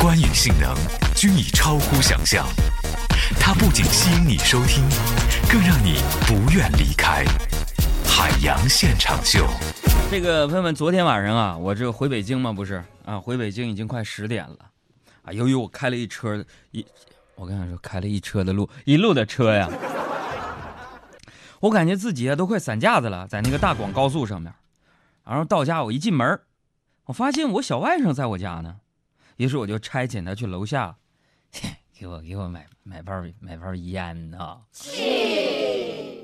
观影性能均已超乎想象。它不仅吸引你收听，更让你不愿离开。海洋现场秀，这个朋友们，昨天晚上啊，我这回北京嘛，不是啊，回北京已经快十点了啊。由于我开了一车一，我跟你说，开了一车的路，一路的车呀，我感觉自己啊都快散架子了，在那个大广高速上面。然后到家，我一进门，我发现我小外甥在我家呢，于是我就差遣他去楼下，给我给我买买包买包烟呢。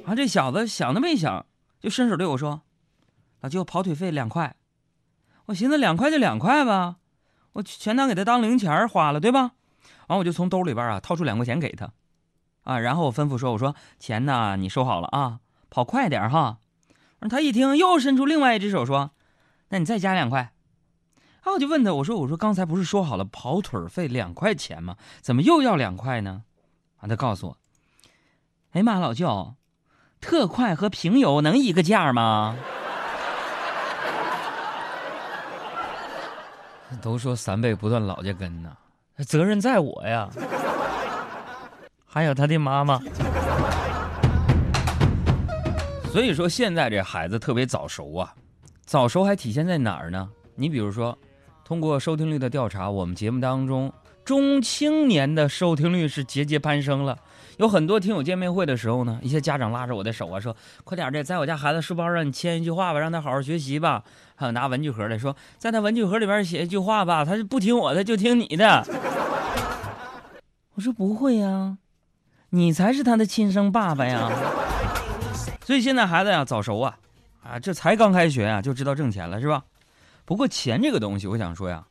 啊，这小子想都没想。就伸手对我说：“老舅，跑腿费两块。”我寻思两块就两块吧，我全当给他当零钱花了，对吧？完，我就从兜里边啊掏出两块钱给他，啊，然后我吩咐说：“我说钱呢，你收好了啊，跑快点哈。”他一听，又伸出另外一只手说：“那你再加两块。”啊，我就问他：“我说我说刚才不是说好了跑腿费两块钱吗？怎么又要两块呢？”啊，他告诉我：“哎妈，老舅。”特快和平邮能一个价吗？都说三辈不断老家根呐，责任在我呀。还有他的妈妈。所以说现在这孩子特别早熟啊，早熟还体现在哪儿呢？你比如说，通过收听率的调查，我们节目当中中青年的收听率是节节攀升了。有很多听友见面会的时候呢，一些家长拉着我的手啊，说：“快点的，在我家孩子书包上你签一句话吧，让他好好学习吧。”还有拿文具盒的说：“在他文具盒里边写一句话吧，他就不听我的，就听你的。”我说：“不会呀，你才是他的亲生爸爸呀。”所以现在孩子呀早熟啊，啊，这才刚开学啊就知道挣钱了是吧？不过钱这个东西，我想说呀，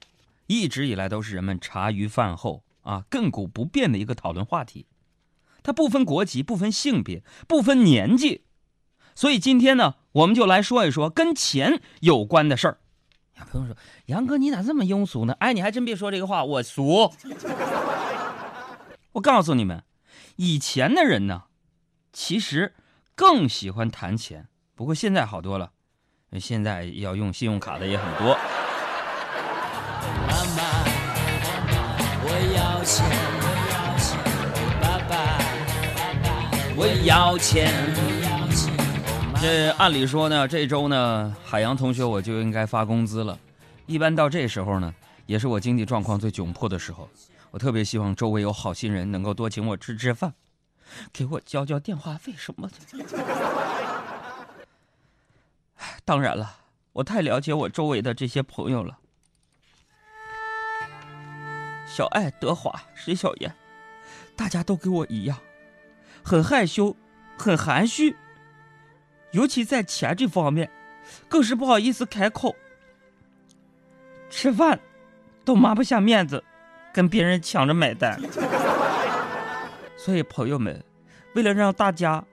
一直以来都是人们茶余饭后啊亘古不变的一个讨论话题。它不分国籍，不分性别，不分年纪，所以今天呢，我们就来说一说跟钱有关的事儿。有朋友说：“杨哥，你咋这么庸俗呢？”哎，你还真别说这个话，我俗。我告诉你们，以前的人呢，其实更喜欢谈钱，不过现在好多了，现在要用信用卡的也很多。妈妈，我要钱。我要钱。爸爸，我要钱这按理说呢，这周呢，海洋同学我就应该发工资了。一般到这时候呢，也是我经济状况最窘迫的时候。我特别希望周围有好心人能够多请我吃吃饭，给我交交电话费什么的。当然了，我太了解我周围的这些朋友了。小爱、德华、石小燕，大家都跟我一样。很害羞，很含蓄，尤其在钱这方面，更是不好意思开口。吃饭都抹不下面子，跟别人抢着买单。所以朋友们，为了让大家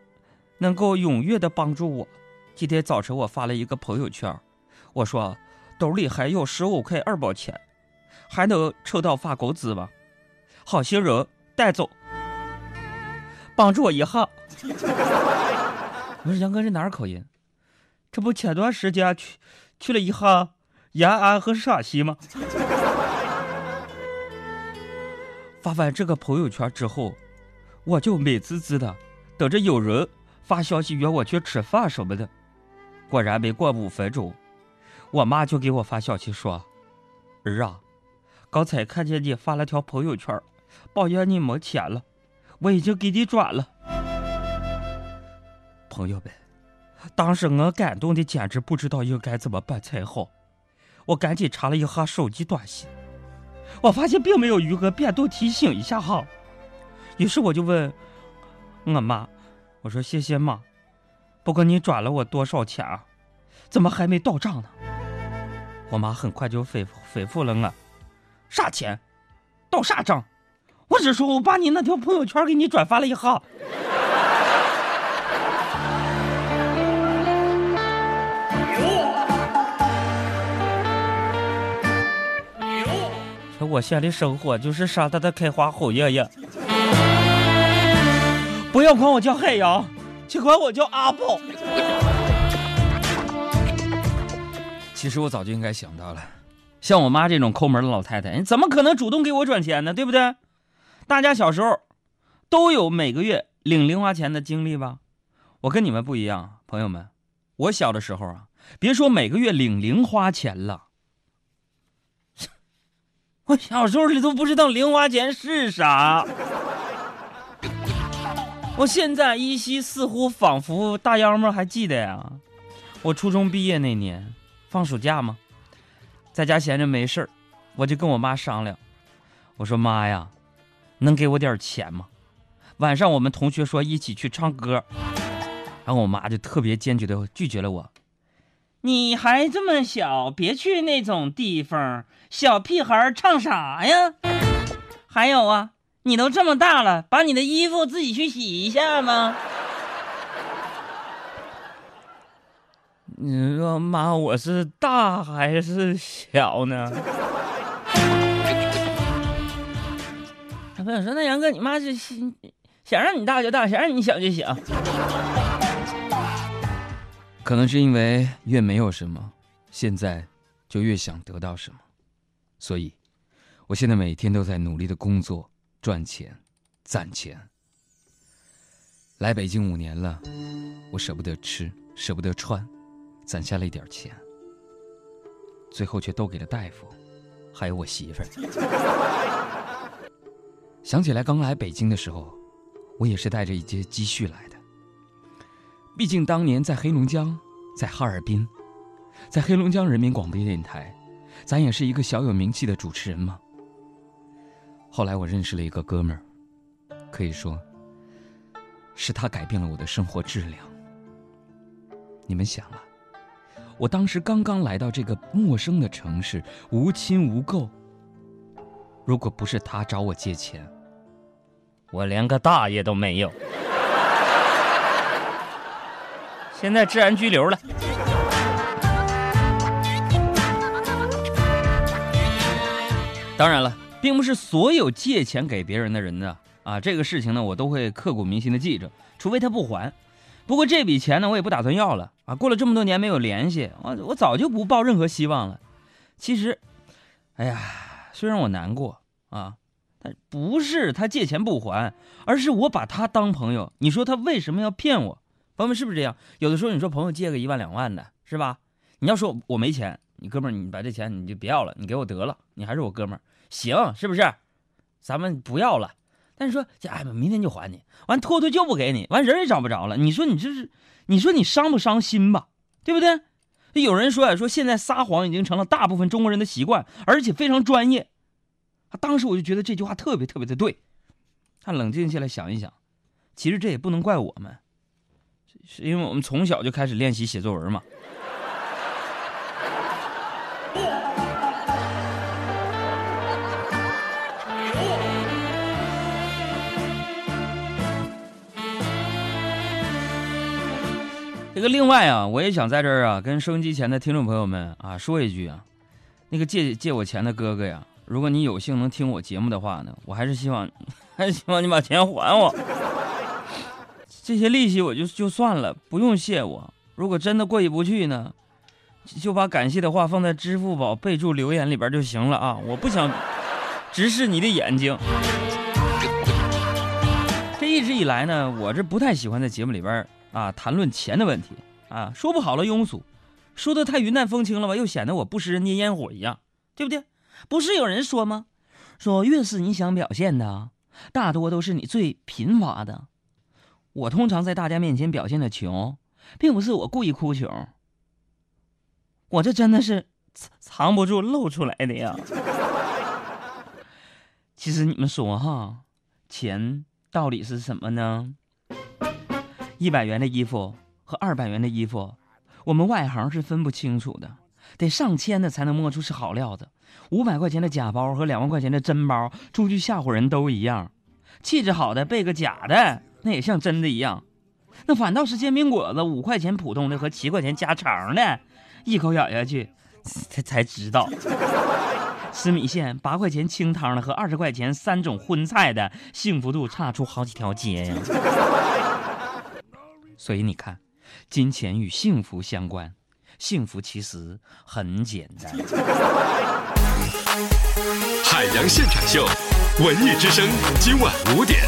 能够踊跃的帮助我，今天早晨我发了一个朋友圈，我说兜里还有十五块二毛钱，还能撑到发工资吗？好心人带走。帮助我一下。我说杨哥，是哪儿口音？这不前段时间去去了一下延安和陕西吗？发完这个朋友圈之后，我就美滋滋的等着有人发消息约我去吃饭什么的。果然没过五分钟，我妈就给我发消息说：“儿啊，刚才看见你发了条朋友圈，抱怨你没钱了。”我已经给你转了，朋友们，当时我感动的简直不知道应该怎么办才好。我赶紧查了一下手机短信，我发现并没有余额变动提醒一下哈。于是我就问我妈：“我说谢谢妈，不过你转了我多少钱啊？怎么还没到账呢？”我妈很快就回回复了我：“啥钱？到啥账？”我是说，我把你那条朋友圈给你转发了一下。这我县的生活就是沙滩的开花红艳艳。不要管我叫海洋，请管我叫阿宝。其实我早就应该想到了。像我妈这种抠门的老太太，你怎么可能主动给我转钱呢？对不对？大家小时候都有每个月领零花钱的经历吧？我跟你们不一样，朋友们，我小的时候啊，别说每个月领零花钱了，我小时候你都不知道零花钱是啥。我现在依稀似乎仿佛大妖们还记得呀，我初中毕业那年放暑假嘛，在家闲着没事儿，我就跟我妈商量，我说妈呀，能给我点钱吗？晚上我们同学说一起去唱歌，然后我妈就特别坚决的拒绝了我，你还这么小，别去那种地方，小屁孩唱啥呀？还有啊。你都这么大了，把你的衣服自己去洗一下吗？你说妈，我是大还是小呢？小朋友说：“那杨哥，你妈是想让你大就大，想让你小就小。”可能是因为越没有什么，现在就越想得到什么，所以，我现在每天都在努力的工作。赚钱，攒钱。来北京五年了，我舍不得吃，舍不得穿，攒下了一点钱，最后却都给了大夫，还有我媳妇儿。想起来刚来北京的时候，我也是带着一些积蓄来的。毕竟当年在黑龙江，在哈尔滨，在黑龙江人民广播电台，咱也是一个小有名气的主持人嘛。后来我认识了一个哥们儿，可以说，是他改变了我的生活质量。你们想啊，我当时刚刚来到这个陌生的城市，无亲无故，如果不是他找我借钱，我连个大爷都没有，现在治安拘留了。当然了。并不是所有借钱给别人的人呢，啊，这个事情呢，我都会刻骨铭心的记着，除非他不还。不过这笔钱呢，我也不打算要了啊。过了这么多年没有联系，我我早就不抱任何希望了。其实，哎呀，虽然我难过啊，但不是他借钱不还，而是我把他当朋友。你说他为什么要骗我？朋友们是不是这样？有的时候你说朋友借个一万两万的，是吧？你要说我没钱，你哥们儿，你把这钱你就别要了，你给我得了，你还是我哥们儿。行，是不是？咱们不要了。但是说，哎，明天就还你。完，拖拖就不给你。完，人也找不着了。你说你这是，你说你伤不伤心吧？对不对？有人说呀，说现在撒谎已经成了大部分中国人的习惯，而且非常专业。当时我就觉得这句话特别特别的对。他冷静下来想一想，其实这也不能怪我们，是因为我们从小就开始练习写作文嘛。这个另外啊，我也想在这儿啊，跟收音机前的听众朋友们啊说一句啊，那个借借我钱的哥哥呀，如果你有幸能听我节目的话呢，我还是希望，还是希望你把钱还我。这些利息我就就算了，不用谢我。如果真的过意不去呢，就把感谢的话放在支付宝备注留言里边就行了啊！我不想直视你的眼睛。这一直以来呢，我这不太喜欢在节目里边。啊，谈论钱的问题啊，说不好了庸俗，说的太云淡风轻了吧，又显得我不食人间烟火一样，对不对？不是有人说吗？说越是你想表现的，大多都是你最贫乏的。我通常在大家面前表现的穷，并不是我故意哭穷，我这真的是藏藏不住露出来的呀。其实你们说哈，钱到底是什么呢？一百元的衣服和二百元的衣服，我们外行是分不清楚的，得上千的才能摸出是好料子。五百块钱的假包和两万块钱的真包，出去吓唬人都一样。气质好的背个假的，那也像真的一样。那反倒是煎饼果子，五块钱普通的和七块钱加肠的，一口咬下去，才才知道。吃米线八块钱清汤的和二十块钱三种荤菜的，幸福度差出好几条街呀。所以你看，金钱与幸福相关，幸福其实很简单。海洋现场秀，文艺之声，今晚五点。